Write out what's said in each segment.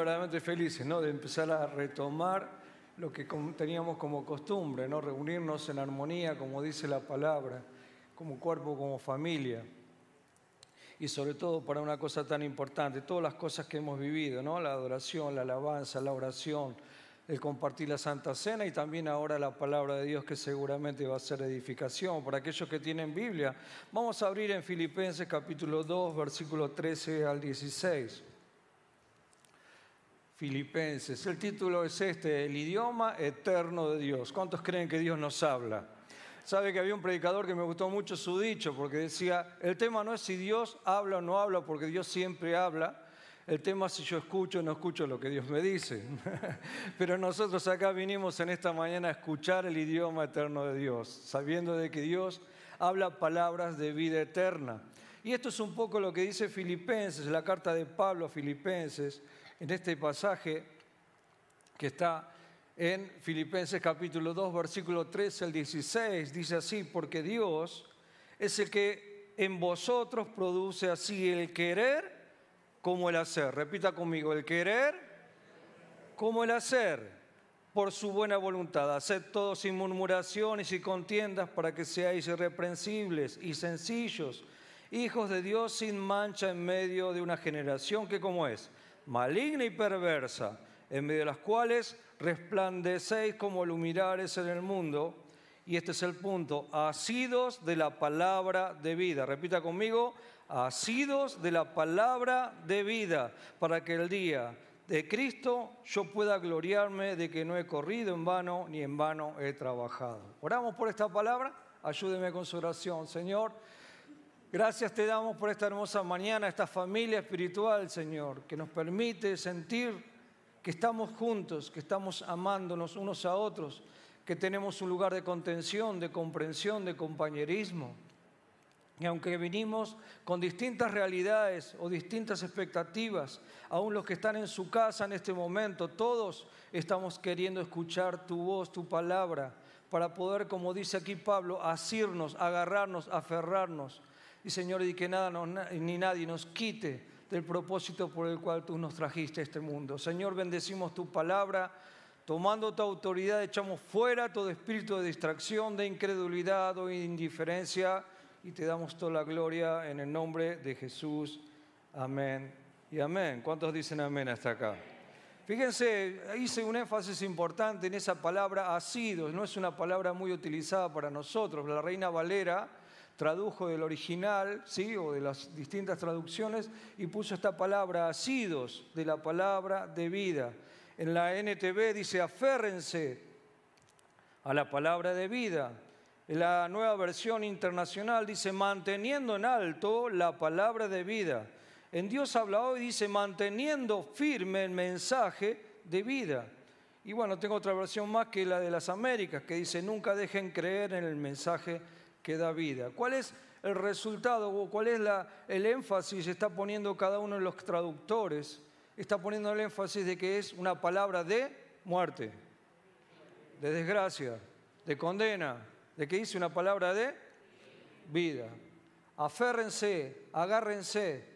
verdaderamente felices ¿no? de empezar a retomar lo que teníamos como costumbre, ¿no? reunirnos en armonía, como dice la palabra, como cuerpo, como familia. Y sobre todo para una cosa tan importante, todas las cosas que hemos vivido, ¿no? la adoración, la alabanza, la oración, el compartir la Santa Cena y también ahora la palabra de Dios que seguramente va a ser edificación. Para aquellos que tienen Biblia, vamos a abrir en Filipenses capítulo 2, versículo 13 al 16. Filipenses, el título es este, el idioma eterno de Dios. ¿Cuántos creen que Dios nos habla? Sabe que había un predicador que me gustó mucho su dicho, porque decía, el tema no es si Dios habla o no habla, porque Dios siempre habla, el tema es si yo escucho o no escucho lo que Dios me dice. Pero nosotros acá vinimos en esta mañana a escuchar el idioma eterno de Dios, sabiendo de que Dios habla palabras de vida eterna. Y esto es un poco lo que dice Filipenses, la carta de Pablo a Filipenses, en este pasaje que está en Filipenses capítulo 2, versículo 13 al 16. Dice así, porque Dios es el que en vosotros produce así el querer como el hacer. Repita conmigo, el querer como el hacer, por su buena voluntad. Haced todo sin murmuraciones y contiendas para que seáis irreprensibles y sencillos, hijos de Dios sin mancha en medio de una generación que como es, maligna y perversa, en medio de las cuales resplandecéis como luminares en el mundo. Y este es el punto, asidos de la palabra de vida. Repita conmigo, asidos de la palabra de vida, para que el día de Cristo yo pueda gloriarme de que no he corrido en vano ni en vano he trabajado. Oramos por esta palabra, ayúdeme con su oración, Señor. Gracias te damos por esta hermosa mañana, esta familia espiritual, Señor, que nos permite sentir que estamos juntos, que estamos amándonos unos a otros, que tenemos un lugar de contención, de comprensión, de compañerismo. Y aunque venimos con distintas realidades o distintas expectativas, aún los que están en su casa en este momento, todos estamos queriendo escuchar tu voz, tu palabra, para poder, como dice aquí Pablo, asirnos, agarrarnos, aferrarnos. Y Señor, y que nada ni nadie nos quite del propósito por el cual tú nos trajiste a este mundo. Señor, bendecimos tu palabra. Tomando tu autoridad, echamos fuera todo espíritu de distracción, de incredulidad o indiferencia y te damos toda la gloria en el nombre de Jesús. Amén y amén. ¿Cuántos dicen amén hasta acá? Fíjense, hice un énfasis importante en esa palabra asidos, no es una palabra muy utilizada para nosotros. La Reina Valera tradujo del original, ¿sí? o de las distintas traducciones, y puso esta palabra asidos de la palabra de vida. En la NTV dice aférrense a la palabra de vida la nueva versión internacional dice, manteniendo en alto la palabra de vida. En Dios habla hoy, dice, manteniendo firme el mensaje de vida. Y bueno, tengo otra versión más que la de las Américas, que dice, nunca dejen creer en el mensaje que da vida. ¿Cuál es el resultado o cuál es el énfasis que está poniendo cada uno de los traductores? Está poniendo el énfasis de que es una palabra de muerte, de desgracia, de condena, de que dice una palabra de vida. Aférrense, agárrense.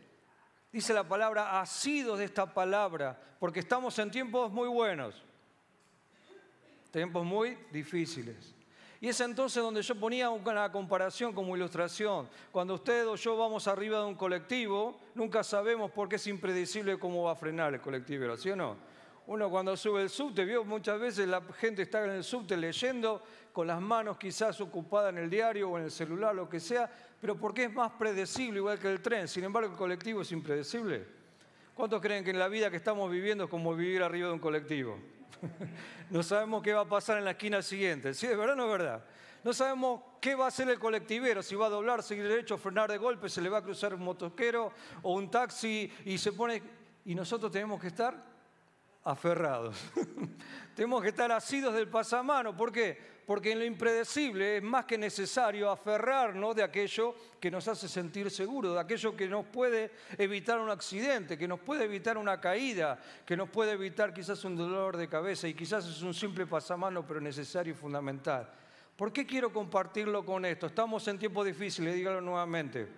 Dice la palabra asidos de esta palabra, porque estamos en tiempos muy buenos, tiempos muy difíciles. Y es entonces donde yo ponía una comparación como ilustración. Cuando usted o yo vamos arriba de un colectivo, nunca sabemos por qué es impredecible cómo va a frenar el colectivo, ¿sí o no? Uno cuando sube el subte, vio muchas veces la gente está en el subte leyendo con las manos quizás ocupadas en el diario o en el celular, lo que sea, pero porque es más predecible igual que el tren. Sin embargo, el colectivo es impredecible. ¿Cuántos creen que en la vida que estamos viviendo es como vivir arriba de un colectivo? no sabemos qué va a pasar en la esquina siguiente. ¿Sí es verdad o no es verdad? No sabemos qué va a hacer el colectivero, si va a doblar, seguir derecho, frenar de golpe, se le va a cruzar un motoquero o un taxi y se pone... Y nosotros tenemos que estar aferrados. Tenemos que estar asidos del pasamano. ¿Por qué? Porque en lo impredecible es más que necesario aferrarnos de aquello que nos hace sentir seguros, de aquello que nos puede evitar un accidente, que nos puede evitar una caída, que nos puede evitar quizás un dolor de cabeza y quizás es un simple pasamano, pero necesario y fundamental. ¿Por qué quiero compartirlo con esto? Estamos en tiempos difíciles, dígalo nuevamente.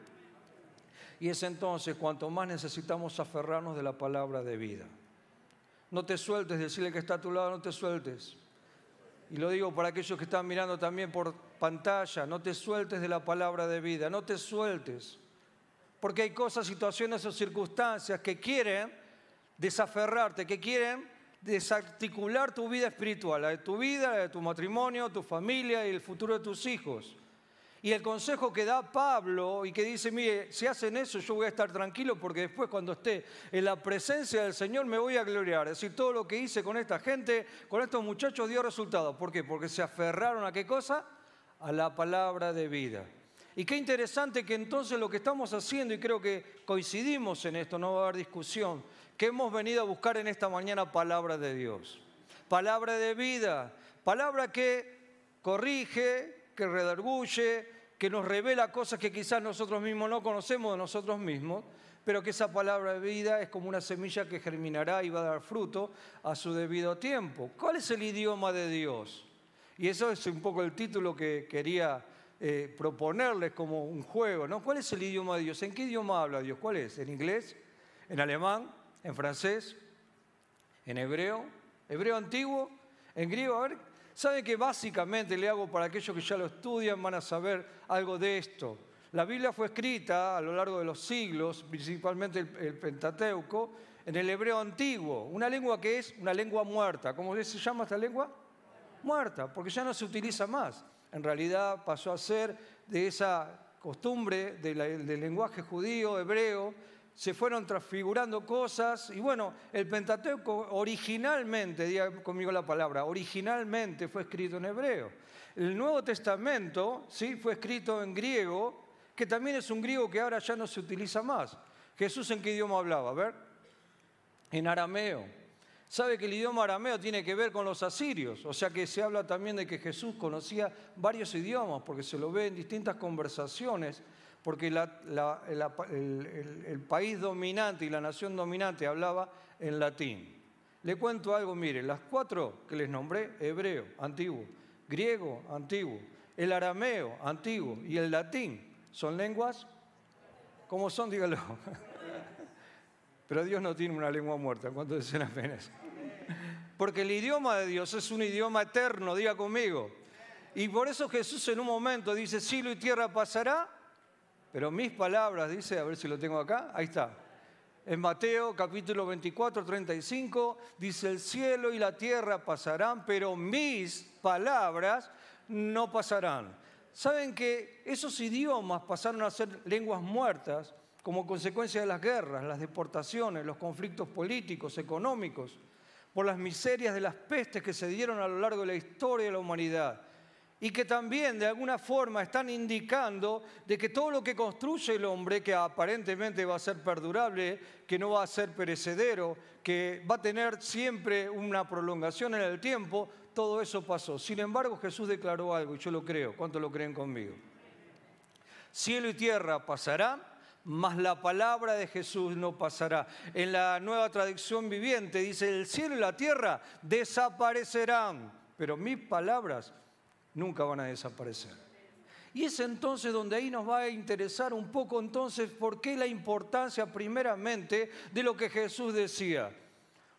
Y es entonces cuanto más necesitamos aferrarnos de la palabra de vida. No te sueltes, decirle que está a tu lado, no te sueltes. Y lo digo para aquellos que están mirando también por pantalla, no te sueltes de la palabra de vida, no te sueltes. Porque hay cosas, situaciones o circunstancias que quieren desaferrarte, que quieren desarticular tu vida espiritual, la de tu vida, la de tu matrimonio, tu familia y el futuro de tus hijos. Y el consejo que da Pablo y que dice, mire, si hacen eso yo voy a estar tranquilo porque después cuando esté en la presencia del Señor me voy a gloriar. Es decir, todo lo que hice con esta gente, con estos muchachos dio resultado. ¿Por qué? Porque se aferraron a qué cosa? A la palabra de vida. Y qué interesante que entonces lo que estamos haciendo, y creo que coincidimos en esto, no va a haber discusión, que hemos venido a buscar en esta mañana palabra de Dios. Palabra de vida, palabra que corrige, que redarguye, que nos revela cosas que quizás nosotros mismos no conocemos de nosotros mismos, pero que esa palabra de vida es como una semilla que germinará y va a dar fruto a su debido tiempo. ¿Cuál es el idioma de Dios? Y eso es un poco el título que quería eh, proponerles como un juego, ¿no? ¿Cuál es el idioma de Dios? ¿En qué idioma habla Dios? ¿Cuál es? ¿En inglés? ¿En alemán? ¿En francés? ¿En hebreo? ¿Hebreo antiguo? ¿En griego? A ver, ¿saben que básicamente le hago para aquellos que ya lo estudian van a saber algo de esto? La Biblia fue escrita a lo largo de los siglos, principalmente el, Pentateuco, en el hebreo antiguo, una lengua que es una lengua muerta. ¿Cómo se llama esta lengua? Muerta, porque ya no se utiliza más en realidad pasó a ser de esa costumbre del lenguaje judío, hebreo, se fueron transfigurando cosas y bueno, el Pentateuco originalmente, diga conmigo la palabra, originalmente fue escrito en hebreo. El Nuevo Testamento sí fue escrito en griego, que también es un griego que ahora ya no se utiliza más. Jesús en qué idioma hablaba, a ver, en arameo. Sabe que el idioma arameo tiene que ver con los asirios, o sea que se habla también de que Jesús conocía varios idiomas, porque se lo ve en distintas conversaciones, porque el, país dominante y la nación dominante hablaba en latín. Le cuento algo, mire, las cuatro que les nombré, hebreo, antiguo, griego, antiguo, el arameo, antiguo, y el latín, son lenguas, ¿cómo son? Dígalo. Pero Dios no tiene una lengua muerta. ¿Cuántos dicen apenas? Porque el idioma de Dios es un idioma eterno, diga conmigo. Y por eso Jesús en un momento dice, cielo y tierra pasará, pero mis palabras, dice, a ver si lo tengo acá, ahí está. En Mateo capítulo 24, 35, dice, el cielo y la tierra pasarán, pero mis palabras no pasarán. ¿Saben que esos idiomas pasaron a ser lenguas muertas? como consecuencia de las guerras, las deportaciones, los conflictos políticos, económicos, por las miserias de las pestes que se dieron a lo largo de la historia de la humanidad y que también de alguna forma están indicando de que todo lo que construye el hombre, que aparentemente va a ser perdurable, que no va a ser perecedero, que va a tener siempre una prolongación en el tiempo, todo eso pasó. Sin embargo, Jesús declaró algo y yo lo creo. ¿Cuánto lo creen conmigo? Cielo y tierra pasarán, mas la palabra de Jesús no pasará. En la nueva traducción viviente dice, el cielo y la tierra desaparecerán, pero mis palabras nunca van a desaparecer. Y es entonces donde ahí nos va a interesar un poco entonces por qué la importancia primeramente de lo que Jesús decía.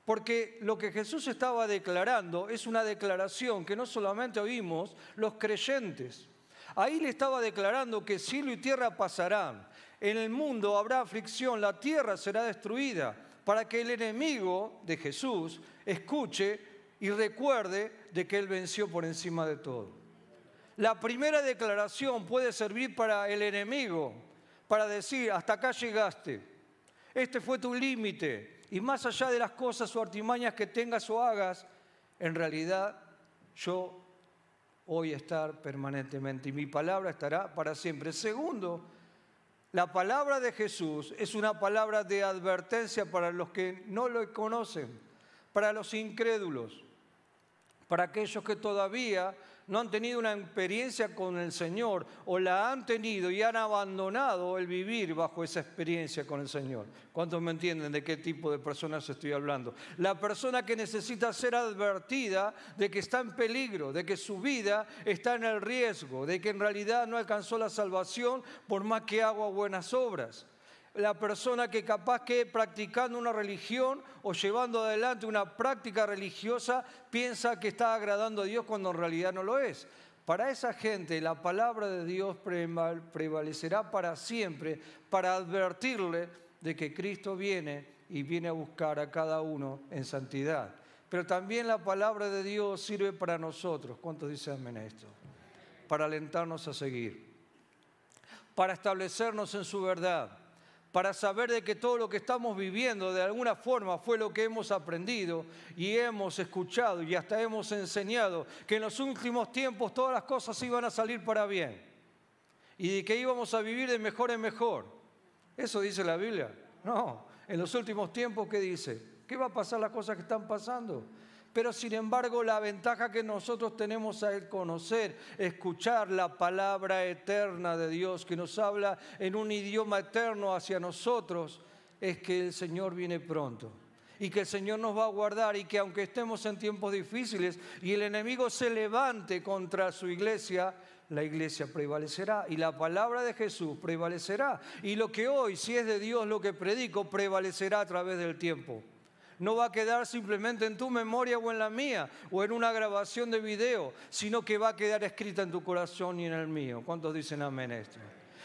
Porque lo que Jesús estaba declarando es una declaración que no solamente oímos los creyentes. Ahí le estaba declarando que cielo y tierra pasarán, en el mundo habrá aflicción, la tierra será destruida, para que el enemigo de Jesús escuche y recuerde de que Él venció por encima de todo. La primera declaración puede servir para el enemigo, para decir, hasta acá llegaste, este fue tu límite, y más allá de las cosas o artimañas que tengas o hagas, en realidad yo voy a estar permanentemente y mi palabra estará para siempre. Segundo, la palabra de Jesús es una palabra de advertencia para los que no lo conocen, para los incrédulos, para aquellos que todavía no han tenido una experiencia con el Señor o la han tenido y han abandonado el vivir bajo esa experiencia con el Señor. ¿Cuántos me entienden de qué tipo de personas estoy hablando? La persona que necesita ser advertida de que está en peligro, de que su vida está en el riesgo, de que en realidad no alcanzó la salvación por más que haga buenas obras. La persona que capaz que practicando una religión o llevando adelante una práctica religiosa piensa que está agradando a Dios cuando en realidad no lo es. Para esa gente la palabra de Dios prevalecerá para siempre para advertirle de que Cristo viene y viene a buscar a cada uno en santidad. Pero también la palabra de Dios sirve para nosotros. ¿Cuántos dicen esto? Para alentarnos a seguir, para establecernos en su verdad, para saber de que todo lo que estamos viviendo de alguna forma fue lo que hemos aprendido y hemos escuchado y hasta hemos enseñado que en los últimos tiempos todas las cosas iban a salir para bien y que íbamos a vivir de mejor en mejor. ¿Eso dice la Biblia? No, en los últimos tiempos, ¿qué dice? ¿Qué va a pasar las cosas que están pasando? Pero sin embargo, la ventaja que nosotros tenemos al conocer, escuchar la palabra eterna de Dios que nos habla en un idioma eterno hacia nosotros, es que el Señor viene pronto y que el Señor nos va a guardar y que aunque estemos en tiempos difíciles y el enemigo se levante contra su iglesia, la iglesia prevalecerá y la palabra de Jesús prevalecerá. Y lo que hoy, si es de Dios lo que predico, prevalecerá a través del tiempo no va a quedar simplemente en tu memoria o en la mía o en una grabación de video, sino que va a quedar escrita en tu corazón y en el mío. ¿Cuántos dicen amén esto?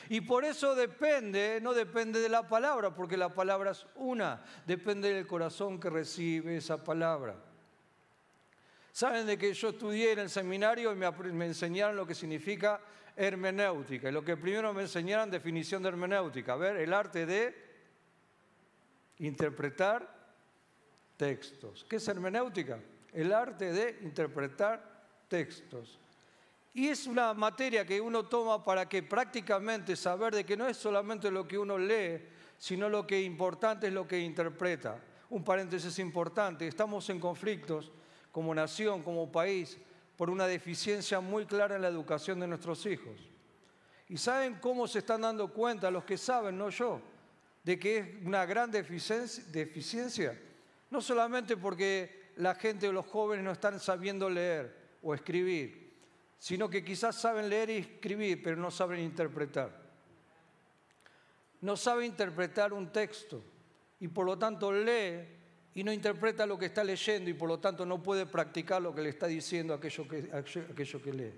Y por eso depende, no depende de la palabra, porque la palabra es una, depende del corazón que recibe esa palabra. Saben de que yo estudié en el seminario y me, me enseñaron lo que significa hermenéutica. Y lo que primero me enseñaron, definición de hermenéutica. A ver, el arte de interpretar textos. ¿Qué es hermenéutica? El arte de interpretar textos. Y es una materia que uno toma para que prácticamente saber de que no es solamente lo que uno lee, sino lo que es importante es lo que interpreta. Un paréntesis importante, estamos en conflictos como nación, como país, por una deficiencia muy clara en la educación de nuestros hijos. ¿Y saben cómo se están dando cuenta los que saben, no yo, de que es una gran deficiencia? No solamente porque la gente o los jóvenes no están sabiendo leer o escribir, sino que quizás saben leer y escribir, pero no saben interpretar. No sabe interpretar un texto y por lo tanto lee y no interpreta lo que está leyendo y por lo tanto no puede practicar lo que le está diciendo aquello que, aquello que lee.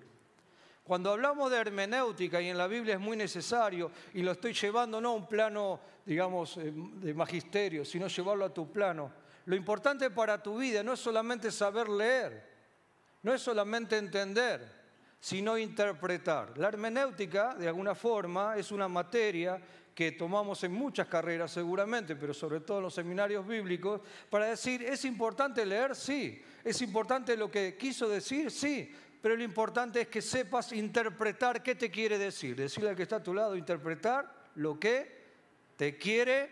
Cuando hablamos de hermenéutica y en la Biblia es muy necesario, y lo estoy llevando no a un plano, digamos, eh, de magisterio, sino llevarlo a tu plano, lo importante para tu vida no es solamente saber leer, no es solamente entender, sino interpretar. La hermenéutica, de alguna forma, es una materia que tomamos en muchas carreras seguramente, pero sobre todo en los seminarios bíblicos, para decir, ¿es importante leer? Sí. ¿Es importante lo que quiso decir? Sí. Pero lo importante es que sepas interpretar qué te quiere decir. Decirle al que está a tu lado, interpretar lo que te quiere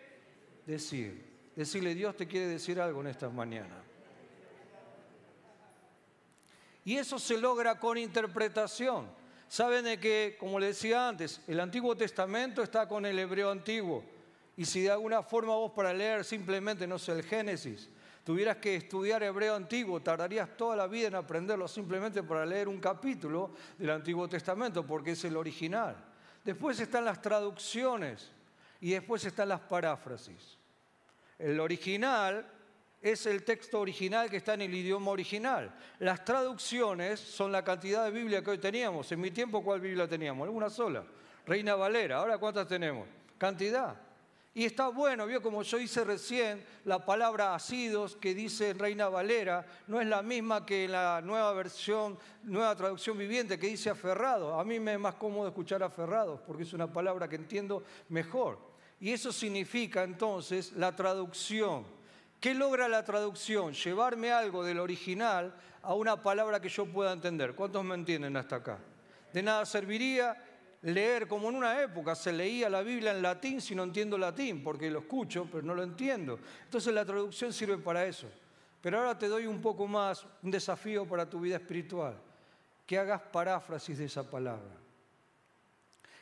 decir. Decirle, Dios te quiere decir algo en esta mañana. Y eso se logra con interpretación. Saben de que, como le decía antes, el Antiguo Testamento está con el hebreo antiguo. Y si de alguna forma vos para leer simplemente, no sé, el Génesis, tuvieras que estudiar hebreo antiguo, tardarías toda la vida en aprenderlo simplemente para leer un capítulo del Antiguo Testamento, porque es el original. Después están las traducciones y después están las paráfrasis. El original es el texto original que está en el idioma original. Las traducciones son la cantidad de Biblia que hoy teníamos. En mi tiempo, ¿cuál Biblia teníamos? Una sola. Reina Valera. Ahora, ¿cuántas tenemos? Cantidad. Y está bueno, vio como yo hice recién, la palabra asidos que dice Reina Valera no es la misma que la nueva versión, nueva traducción viviente que dice aferrado. A mí me es más cómodo escuchar aferrados porque es una palabra que entiendo mejor. Y eso significa entonces la traducción. ¿Qué logra la traducción? Llevarme algo del original a una palabra que yo pueda entender. ¿Cuántos me entienden hasta acá? De nada serviría leer como en una época se leía la Biblia en latín si no entiendo latín, porque lo escucho, pero no lo entiendo. Entonces la traducción sirve para eso. Pero ahora te doy un poco más, un desafío para tu vida espiritual, que hagas paráfrasis de esa palabra.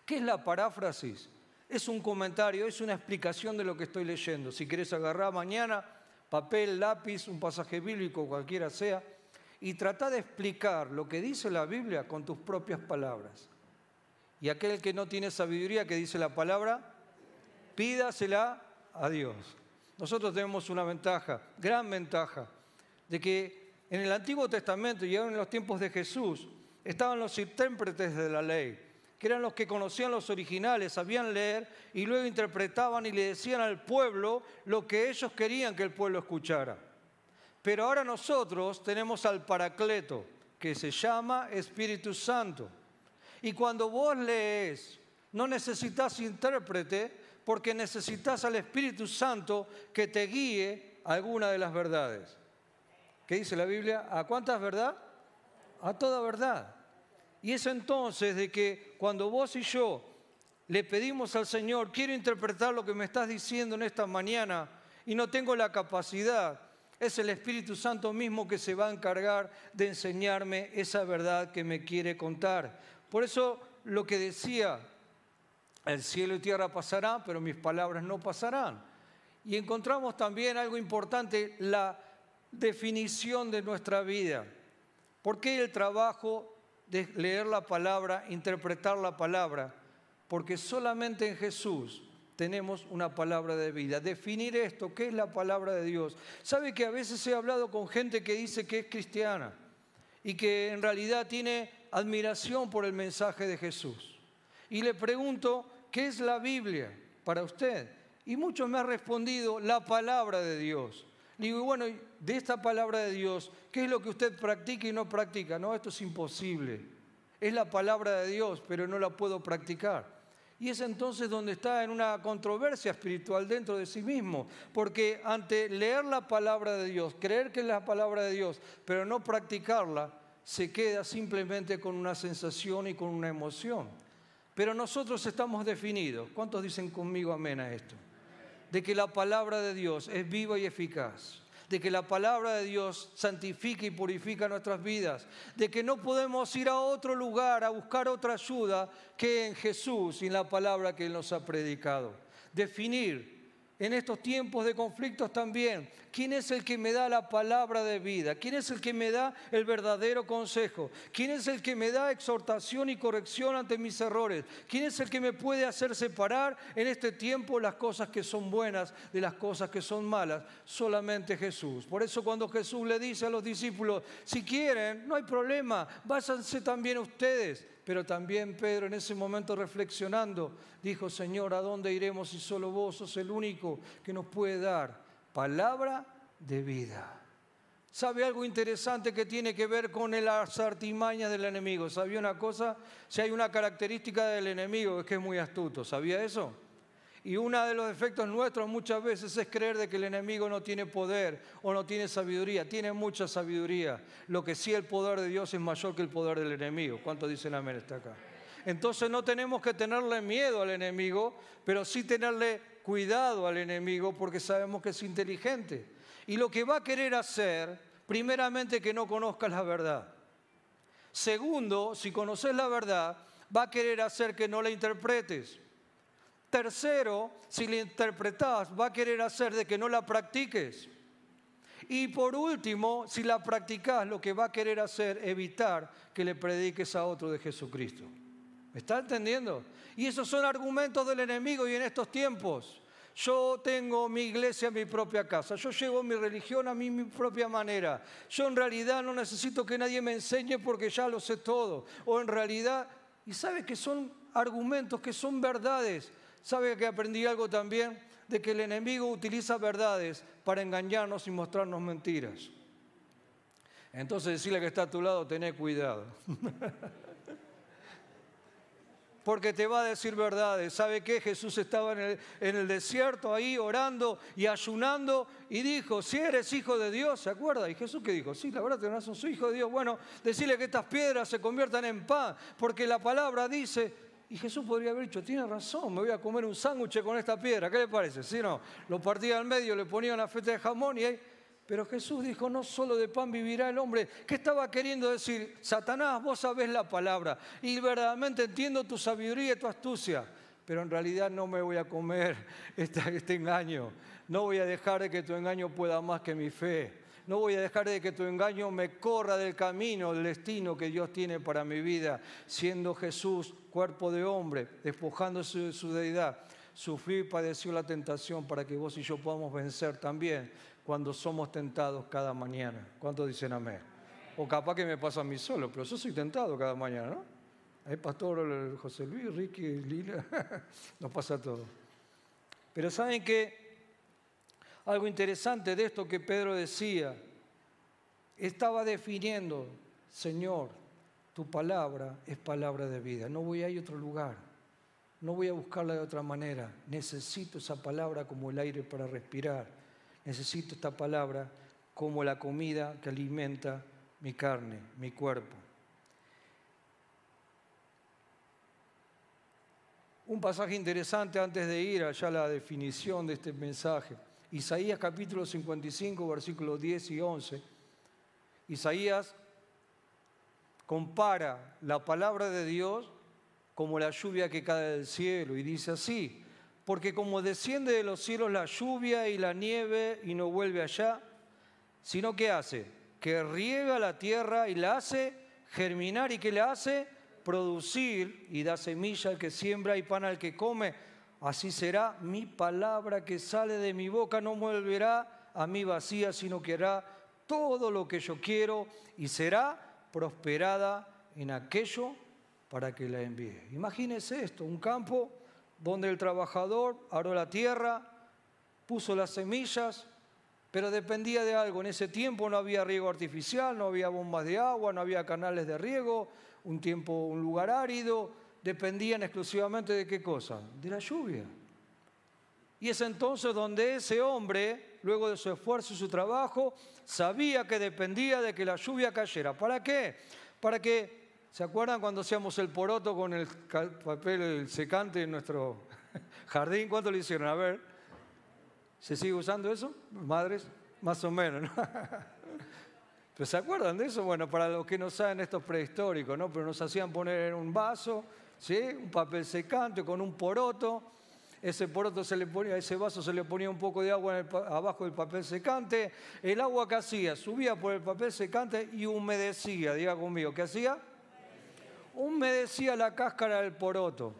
¿Qué es la paráfrasis? Es un comentario, es una explicación de lo que estoy leyendo. Si quieres agarrar mañana papel, lápiz, un pasaje bíblico, cualquiera sea, y trata de explicar lo que dice la Biblia con tus propias palabras. Y aquel que no tiene sabiduría, que dice la palabra, pídasela a Dios. Nosotros tenemos una ventaja, gran ventaja, de que en el Antiguo Testamento y en los tiempos de Jesús estaban los intérpretes de la ley, que eran los que conocían los originales, sabían leer y luego interpretaban y le decían al pueblo lo que ellos querían que el pueblo escuchara. Pero ahora nosotros tenemos al Paracleto, que se llama Espíritu Santo. Y cuando vos lees, no necesitas intérprete porque necesitas al Espíritu Santo que te guíe a alguna de las verdades. ¿Qué dice la Biblia? ¿A cuántas verdad? A toda verdad. Y es entonces de que cuando vos y yo le pedimos al Señor, quiero interpretar lo que me estás diciendo en esta mañana y no tengo la capacidad, es el Espíritu Santo mismo que se va a encargar de enseñarme esa verdad que me quiere contar. Por eso lo que decía, el cielo y tierra pasarán, pero mis palabras no pasarán. Y encontramos también algo importante, la definición de nuestra vida. ¿Por qué el trabajo de leer la palabra, interpretar la palabra? Porque solamente en Jesús tenemos una palabra de vida. Definir esto, ¿qué es la palabra de Dios? ¿Sabe que a veces he hablado con gente que dice que es cristiana y que en realidad tiene admiración por el mensaje de Jesús? Y le pregunto, ¿qué es la Biblia para usted? Y muchos me han respondido, la palabra de Dios. Digo, bueno, de esta palabra de Dios, ¿qué es lo que usted practica y no practica? No, esto es imposible. Es la palabra de Dios, pero no la puedo practicar. Y es entonces donde está en una controversia espiritual dentro de sí mismo, porque ante leer la palabra de Dios, creer que es la palabra de Dios, pero no practicarla, se queda simplemente con una sensación y con una emoción. Pero nosotros estamos definidos, ¿cuántos dicen conmigo amén a esto? De que la palabra de Dios es viva y eficaz de que la palabra de Dios santifica y purifica nuestras vidas, de que no podemos ir a otro lugar a buscar otra ayuda que en Jesús y en la palabra que Él nos ha predicado. Definir en estos tiempos de conflictos también. ¿Quién es el que me da la palabra de vida? ¿Quién es el que me da el verdadero consejo? ¿Quién es el que me da exhortación y corrección ante mis errores? ¿Quién es el que me puede hacer separar en este tiempo las cosas que son buenas de las cosas que son malas? Solamente Jesús. Por eso cuando Jesús le dice a los discípulos, si quieren, no hay problema, váyanse también ustedes pero también Pedro en ese momento reflexionando dijo, Señor, ¿a dónde iremos si solo vos sos el único que nos puede dar palabra de vida? ¿Sabe algo interesante que tiene que ver con las artimañas del enemigo? ¿Sabía una cosa? Si hay una característica del enemigo es que es muy astuto. ¿Sabía eso? Y uno de los defectos nuestros muchas veces es creer de que el enemigo no tiene poder o no tiene sabiduría. Tiene mucha sabiduría. Lo que sí el poder de Dios es mayor que el poder del enemigo. ¿Cuántos dicen amén está acá? Entonces no tenemos que tenerle miedo al enemigo, pero sí tenerle cuidado al enemigo porque sabemos que es inteligente. Y lo que va a querer hacer, primeramente que no conozcas la verdad. Segundo, si conoces la verdad, va a querer hacer que no la interpretes. Tercero, si la interpretas, va a querer hacer de que no la practiques. Y por último, si la practicas, lo que va a querer hacer, evitar que le prediques a otro de Jesucristo. ¿Me está entendiendo? Y esos son argumentos del enemigo y en estos tiempos. Yo tengo mi iglesia en mi propia casa, yo llevo mi religión a mi, mi propia manera. Yo en realidad no necesito que nadie me enseñe porque ya lo sé todo. O en realidad, y sabe que son argumentos que son verdades, ¿Sabe que aprendí algo también? De que el enemigo utiliza verdades para engañarnos y mostrarnos mentiras. Entonces decirle que está a tu lado, tené cuidado. Porque te va a decir verdades. ¿Sabe qué? Jesús estaba en el, desierto ahí orando y ayunando y dijo, si eres hijo de Dios, ¿se acuerda? Y Jesús que dijo, sí, la verdad no sos hijo de Dios. Bueno, decirle que estas piedras se conviertan en pan, porque la palabra dice, y Jesús podría haber dicho, tiene razón, me voy a comer un sándwich con esta piedra. ¿Qué le parece? Si no, lo partía al medio, le ponía una feta de jamón y ahí... Pero Jesús dijo, no solo de pan vivirá el hombre. ¿Qué estaba queriendo decir? Satanás, vos sabés la palabra y verdaderamente entiendo tu sabiduría y tu astucia, pero en realidad no me voy a comer este, este engaño. No voy a dejar de que tu engaño pueda más que mi fe. No voy a dejar de que tu engaño me corra del camino, del destino que Dios tiene para mi vida, siendo Jesús cuerpo de hombre, despojándose de su deidad. sufrió y padeció la tentación para que vos y yo podamos vencer también cuando somos tentados cada mañana. ¿Cuántos dicen amén? O capaz que me pasa a mí solo, pero yo soy tentado cada mañana, ¿no? Hay pastor José Luis, Ricky, Lila, nos pasa todo. Pero ¿saben qué? Algo interesante de esto que Pedro decía, estaba definiendo, Señor, tu palabra es palabra de vida, no voy a ir a otro lugar, no voy a buscarla de otra manera, necesito esa palabra como el aire para respirar, necesito esta palabra como la comida que alimenta mi carne, mi cuerpo. Un pasaje interesante antes de ir allá a la definición de este mensaje. Isaías capítulo 55, versículos 10 y 11. Isaías compara la palabra de Dios como la lluvia que cae del cielo y dice así, porque como desciende de los cielos la lluvia y la nieve y no vuelve allá, sino que hace, que riega la tierra y la hace germinar y que la hace producir y da semilla al que siembra y pan al que come, así será mi palabra que sale de mi boca, no volverá a mí vacía, sino que hará todo lo que yo quiero y será prosperada en aquello para que la envíe. Imagínese esto, un campo donde el trabajador aró la tierra, puso las semillas, pero dependía de algo. En ese tiempo no había riego artificial, no había bombas de agua, no había canales de riego, un tiempo, un lugar árido, dependían exclusivamente de qué cosa? De la lluvia. Y es entonces donde ese hombre, luego de su esfuerzo y su trabajo, sabía que dependía de que la lluvia cayera. ¿Para qué? Para que, ¿se acuerdan cuando hacíamos el poroto con el papel secante en nuestro jardín? ¿Cuánto lo hicieron? A ver, ¿se sigue usando eso? Madres, más o menos, ¿no? ¿Pero se acuerdan de eso? Bueno, para los que no saben, esto es ¿no? Pero nos hacían poner en un vaso, ¿sí? Un papel secante con un poroto. Ese poroto se le ponía, ese vaso se le ponía un poco de agua abajo del papel secante. El agua que hacía, subía por el papel secante y humedecía, diga conmigo, ¿qué hacía? Humedecía la cáscara del poroto.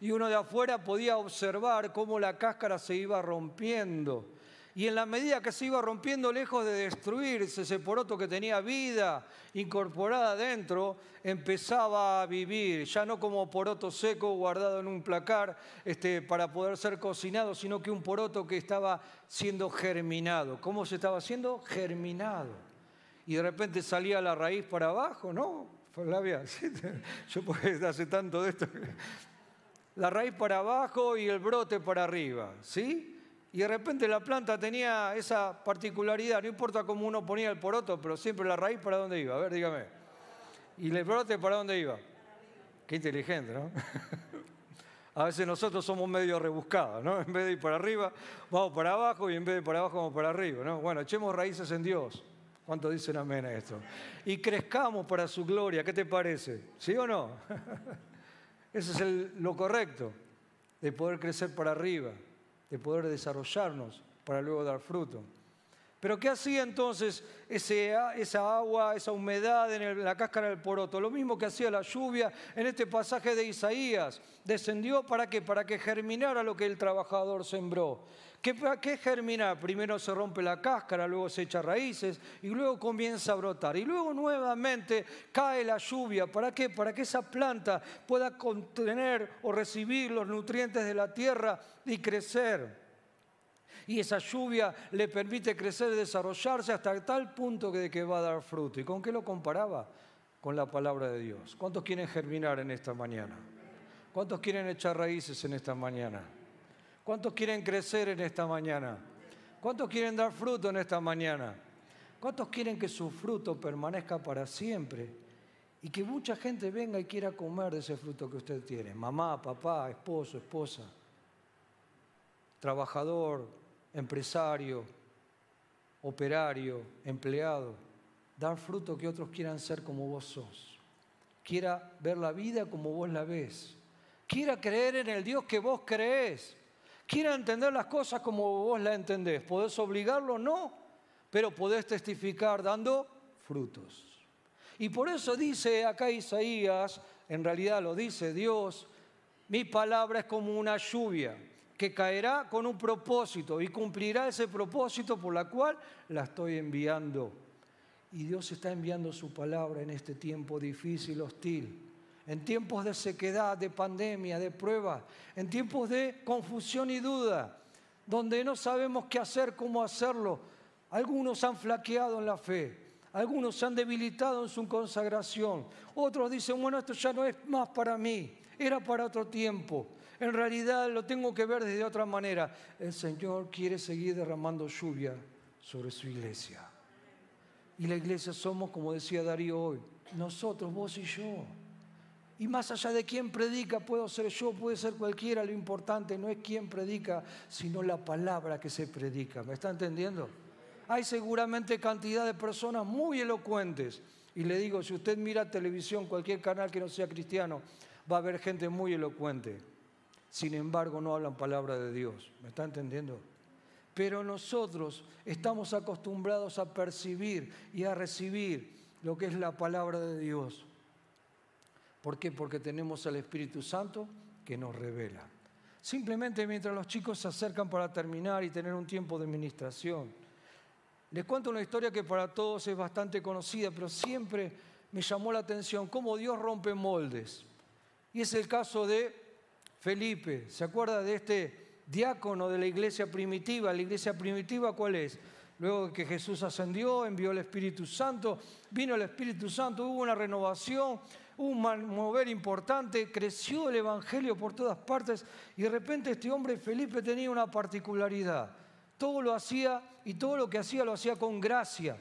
Y uno de afuera podía observar cómo la cáscara se iba rompiendo y en la medida que se iba rompiendo, lejos de destruirse ese poroto que tenía vida incorporada dentro, empezaba a vivir, ya no como poroto seco guardado en un placar este, para poder ser cocinado, sino que un poroto que estaba siendo germinado. ¿Cómo se estaba haciendo? Germinado. Y de repente salía la raíz para abajo, ¿no? Flavia, yo pues hace tanto de esto. La raíz para abajo y el brote para arriba, ¿sí? Y de repente la planta tenía esa particularidad, no importa cómo uno ponía el poroto, pero siempre la raíz para dónde iba, a ver, dígame. ¿Y el brote para dónde iba? Qué inteligente, ¿no? A veces nosotros somos medio rebuscados, ¿no? En vez de ir para arriba, vamos para abajo y en vez de para abajo vamos para arriba, ¿no? Bueno, echemos raíces en Dios. ¿Cuántos dicen amén a esto? Y crezcamos para su gloria, ¿qué te parece? ¿Sí o no? Ese es lo correcto, de poder crecer para arriba de poder desarrollarnos para luego dar fruto. Pero ¿qué hacía entonces esa agua, esa humedad en la cáscara del poroto? Lo mismo que hacía la lluvia en este pasaje de Isaías. Descendió para qué? Para que germinara lo que el trabajador sembró. ¿Qué, ¿Qué germinar? Primero se rompe la cáscara, luego se echa raíces y luego comienza a brotar. Y luego nuevamente cae la lluvia. ¿Para qué? Para que esa planta pueda contener o recibir los nutrientes de la tierra y crecer y esa lluvia le permite crecer y desarrollarse hasta tal punto que, de que va a dar fruto. ¿Y con qué lo comparaba? Con la palabra de Dios. ¿Cuántos quieren germinar en esta mañana? ¿Cuántos quieren echar raíces en esta mañana? ¿Cuántos quieren crecer en esta mañana? ¿Cuántos quieren dar fruto en esta mañana? ¿Cuántos quieren que su fruto permanezca para siempre? Y que mucha gente venga y quiera comer de ese fruto que usted tiene. Mamá, papá, esposo, esposa, trabajador, empresario, operario, empleado, dar fruto que otros quieran ser como vos sos. Quiera ver la vida como vos la ves. Quiera creer en el Dios que vos creés. Quiera entender las cosas como vos las entendés. ¿Podés obligarlo? No, pero podés testificar dando frutos. Y por eso dice acá Isaías, en realidad lo dice Dios, Mi palabra es como una lluvia que caerá con un propósito y cumplirá ese propósito por la cual la estoy enviando. Y Dios está enviando su palabra en este tiempo difícil, hostil, en tiempos de sequedad, de pandemia, de prueba, en tiempos de confusión y duda, donde no sabemos qué hacer, cómo hacerlo. Algunos han flaqueado en la fe, algunos se han debilitado en su consagración, otros dicen, bueno, esto ya no es más para mí, era para otro tiempo. En realidad lo tengo que ver desde otra manera. El Señor quiere seguir derramando lluvia sobre su iglesia. Y la iglesia somos, como decía Darío hoy, nosotros, vos y yo. Y más allá de quién predica, puedo ser yo, puede ser cualquiera, lo importante no es quién predica, sino la palabra que se predica. ¿Me está entendiendo? Hay seguramente cantidad de personas muy elocuentes. Y le digo, si usted mira televisión, cualquier canal que no sea cristiano, va a haber gente muy elocuente sin embargo no hablan palabra de Dios. ¿Me está entendiendo? Pero nosotros estamos acostumbrados a percibir y a recibir lo que es la palabra de Dios. ¿Por qué? Porque tenemos al Espíritu Santo que nos revela. Simplemente mientras los chicos se acercan para terminar y tener un tiempo de administración, les cuento una historia que para todos es bastante conocida, pero siempre me llamó la atención cómo Dios rompe moldes. Y es el caso de Felipe, ¿se acuerda de este diácono de la iglesia primitiva? ¿La iglesia primitiva cuál es? Luego que Jesús ascendió, envió el Espíritu Santo, vino el Espíritu Santo, hubo una renovación, hubo un mover importante, creció el Evangelio por todas partes y de repente este hombre Felipe tenía una particularidad. Todo lo hacía y todo lo que hacía lo hacía con gracia.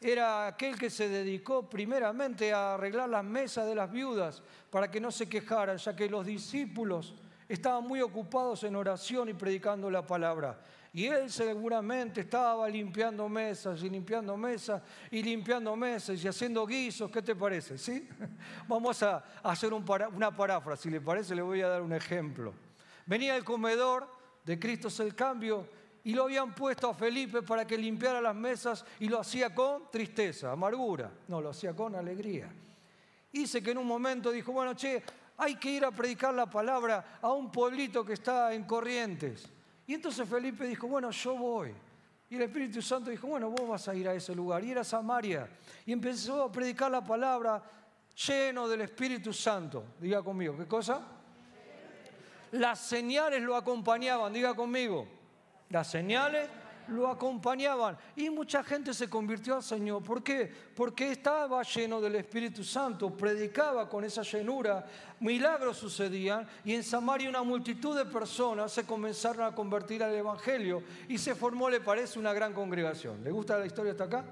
Era aquel que se dedicó primeramente a arreglar las mesas de las viudas para que no se quejaran, ya que los discípulos estaban muy ocupados en oración y predicando la palabra. Y él seguramente estaba limpiando mesas y limpiando mesas y limpiando mesas y haciendo guisos. ¿Qué te parece? ¿Sí? Vamos a hacer una paráfrasis. Si le parece, le voy a dar un ejemplo. Venía el comedor de Cristo es el cambio y lo habían puesto a Felipe para que limpiara las mesas y lo hacía con tristeza, amargura. No, lo hacía con alegría. Dice que en un momento dijo, bueno, che, hay que ir a predicar la palabra a un pueblito que está en Corrientes. Y entonces Felipe dijo, bueno, yo voy. Y el Espíritu Santo dijo, bueno, vos vas a ir a ese lugar. Y era Samaria. Y empezó a predicar la palabra lleno del Espíritu Santo. Diga conmigo, ¿qué cosa? Las señales lo acompañaban, diga conmigo. Las señales lo acompañaban y mucha gente se convirtió al Señor. ¿Por qué? Porque estaba lleno del Espíritu Santo, predicaba con esa llenura, milagros sucedían y en Samaria una multitud de personas se comenzaron a convertir al Evangelio y se formó, le parece, una gran congregación. ¿Le gusta la historia hasta acá?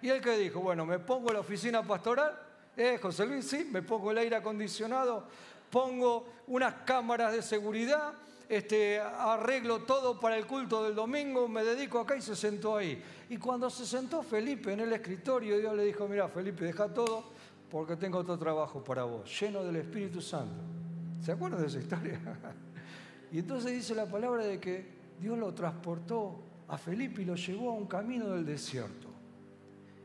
Y él que dijo, bueno, me pongo la oficina pastoral, eh, José Luis, sí, me pongo el aire acondicionado, pongo unas cámaras de seguridad, este, arreglo todo para el culto del domingo, me dedico acá y se sentó ahí. Y cuando se sentó Felipe en el escritorio, Dios le dijo, mira Felipe, deja todo porque tengo otro trabajo para vos, lleno del Espíritu Santo. ¿Se acuerdan de esa historia? y entonces dice la palabra de que Dios lo transportó a Felipe y lo llevó a un camino del desierto.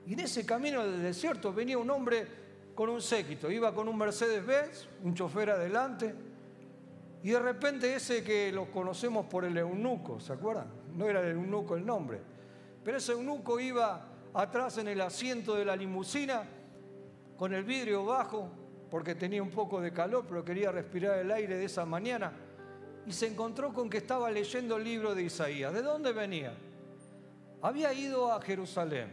Y en ese camino del desierto venía un hombre con un séquito, iba con un Mercedes-Benz, un chofer adelante, y de repente ese que lo conocemos por el eunuco, ¿se acuerdan? No era el eunuco el nombre. Pero ese eunuco iba atrás en el asiento de la limusina con el vidrio bajo porque tenía un poco de calor, pero quería respirar el aire de esa mañana. Y se encontró con que estaba leyendo el libro de Isaías. ¿De dónde venía? Había ido a Jerusalén,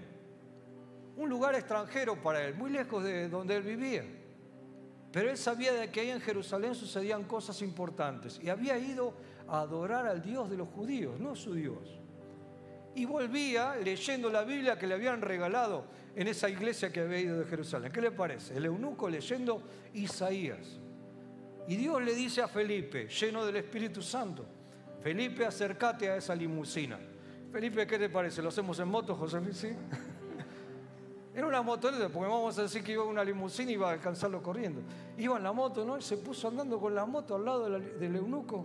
un lugar extranjero para él, muy lejos de donde él vivía. Pero él sabía de que ahí en Jerusalén sucedían cosas importantes y había ido a adorar al Dios de los judíos, no su Dios. Y volvía leyendo la Biblia que le habían regalado en esa iglesia que había ido de Jerusalén. ¿Qué le parece? El eunuco leyendo Isaías. Y Dios le dice a Felipe, lleno del Espíritu Santo, Felipe, acércate a esa limusina. Felipe, ¿qué te parece? ¿Lo hacemos en moto, José Luis? ¿Sí? Era una motoneta, porque vamos a decir que iba una limusina y iba a alcanzarlo corriendo. Iba en la moto, ¿no? Él se puso andando con la moto al lado del eunuco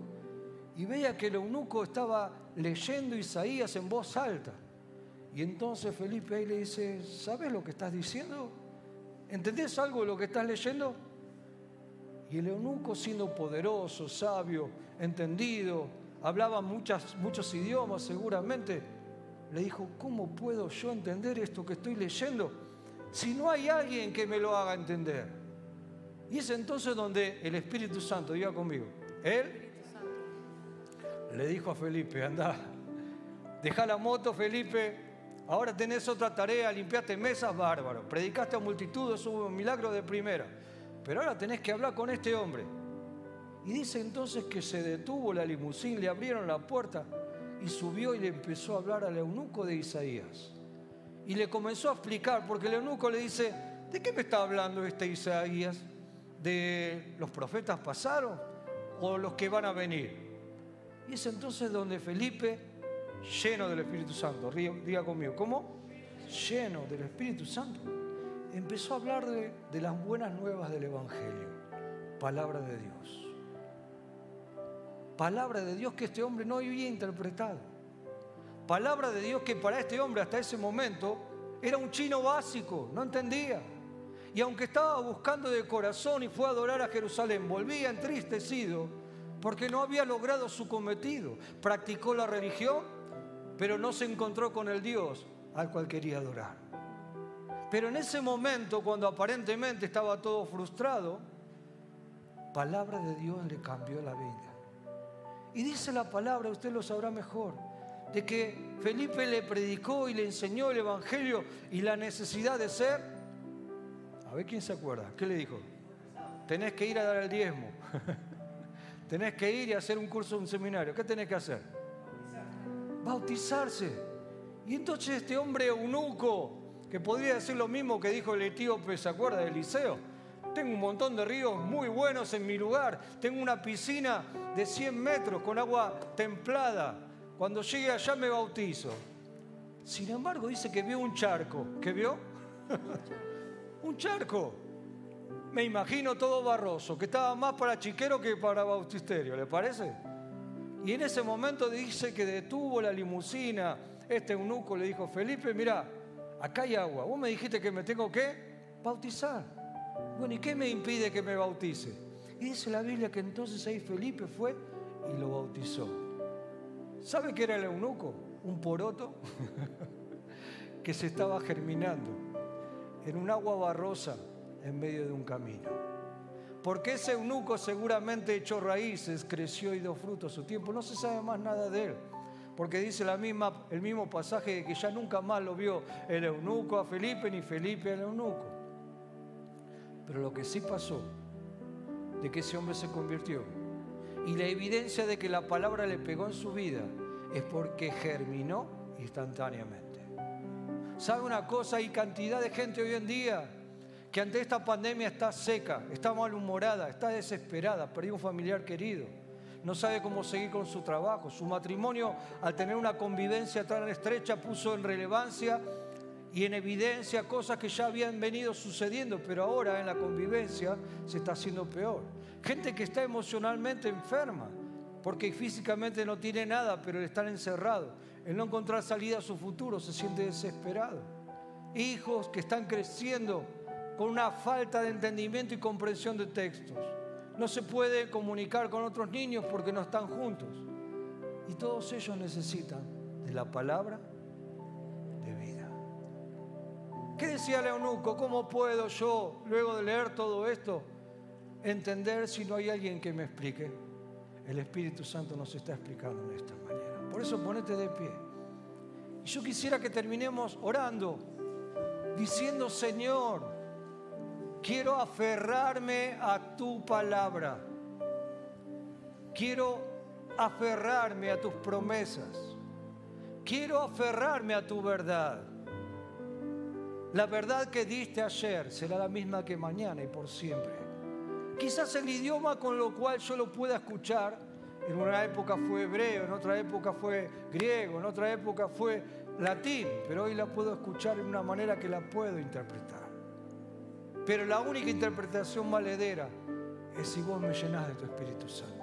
y veía que el eunuco estaba leyendo Isaías en voz alta. Y entonces Felipe ahí le dice, ¿sabes lo que estás diciendo? ¿Entendés algo de lo que estás leyendo? Y el eunuco, siendo poderoso, sabio, entendido, hablaba muchas, muchos idiomas seguramente, le dijo, ¿cómo puedo yo entender esto que estoy leyendo si no hay alguien que me lo haga entender? Y es entonces donde el Espíritu Santo, diga conmigo, él le dijo a Felipe, anda, deja la moto Felipe, ahora tenés otra tarea, limpiaste mesas, bárbaro, predicaste a multitud, eso un milagro de primera, pero ahora tenés que hablar con este hombre. Y dice entonces que se detuvo la limusín, le abrieron la puerta y subió y le empezó a hablar al eunuco de Isaías. Y le comenzó a explicar, porque el eunuco le dice, ¿de qué me está hablando este Isaías? ¿De los profetas pasaron o los que van a venir? Y es entonces donde Felipe, lleno del Espíritu Santo, diga conmigo, ¿cómo? Lleno del Espíritu Santo, empezó a hablar de, de las buenas nuevas del Evangelio, palabra de Dios palabra de Dios que este hombre no había interpretado. Palabra de Dios que para este hombre hasta ese momento era un chino básico, no entendía. Y aunque estaba buscando de corazón y fue a adorar a Jerusalén, volvía entristecido porque no había logrado su cometido. Practicó la religión, pero no se encontró con el Dios al cual quería adorar. Pero en ese momento, cuando aparentemente estaba todo frustrado, palabra de Dios le cambió la vida. Y dice la palabra, usted lo sabrá mejor, de que Felipe le predicó y le enseñó el Evangelio y la necesidad de ser. A ver quién se acuerda. ¿Qué le dijo? Tenés que ir a dar el diezmo. tenés que ir y hacer un curso, un seminario. ¿Qué tenés que hacer? Bautizarse. Y entonces este hombre eunuco, que podría decir lo mismo que dijo el etíope, ¿se acuerda de Eliseo? Tengo un montón de ríos muy buenos en mi lugar. Tengo una piscina de 100 metros con agua templada. Cuando llegue allá me bautizo. Sin embargo, dice que vio un charco. ¿Qué vio? un charco. Me imagino todo barroso, que estaba más para chiquero que para bautisterio, ¿le parece? Y en ese momento dice que detuvo la limusina. Este eunuco le dijo, Felipe, mira, acá hay agua. Vos me dijiste que me tengo que bautizar. Bueno, ¿y qué me impide que me bautice? Y dice la Biblia que entonces ahí Felipe fue y lo bautizó. ¿Sabe qué era el eunuco? Un poroto que se estaba germinando en un agua barrosa en medio de un camino. Porque ese eunuco seguramente echó raíces, creció y dio frutos a su tiempo. No se sabe más nada de él. Porque dice la misma, el mismo pasaje de que ya nunca más lo vio el eunuco a Felipe ni Felipe al eunuco. Pero lo que sí pasó, de que ese hombre se convirtió, y la evidencia de que la palabra le pegó en su vida, es porque germinó instantáneamente. ¿Sabe una cosa? Hay cantidad de gente hoy en día que ante esta pandemia está seca, está malhumorada, está desesperada, perdió un familiar querido, no sabe cómo seguir con su trabajo. Su matrimonio, al tener una convivencia tan estrecha, puso en relevancia y en evidencia cosas que ya habían venido sucediendo, pero ahora en la convivencia se está haciendo peor. Gente que está emocionalmente enferma, porque físicamente no tiene nada, pero están encerrados. El no encontrar salida a su futuro se siente desesperado. Hijos que están creciendo con una falta de entendimiento y comprensión de textos. No se puede comunicar con otros niños porque no están juntos. Y todos ellos necesitan de la palabra ¿Qué decía el eunuco? ¿Cómo puedo yo, luego de leer todo esto, entender si no hay alguien que me explique? El Espíritu Santo nos está explicando de esta manera. Por eso ponete de pie. Y yo quisiera que terminemos orando, diciendo, Señor, quiero aferrarme a tu palabra. Quiero aferrarme a tus promesas. Quiero aferrarme a tu verdad. La verdad que diste ayer será la misma que mañana y por siempre. Quizás el idioma con lo cual yo lo pueda escuchar, en una época fue hebreo, en otra época fue griego, en otra época fue latín, pero hoy la puedo escuchar en una manera que la puedo interpretar. Pero la única interpretación valedera es si vos me llenás de tu Espíritu Santo.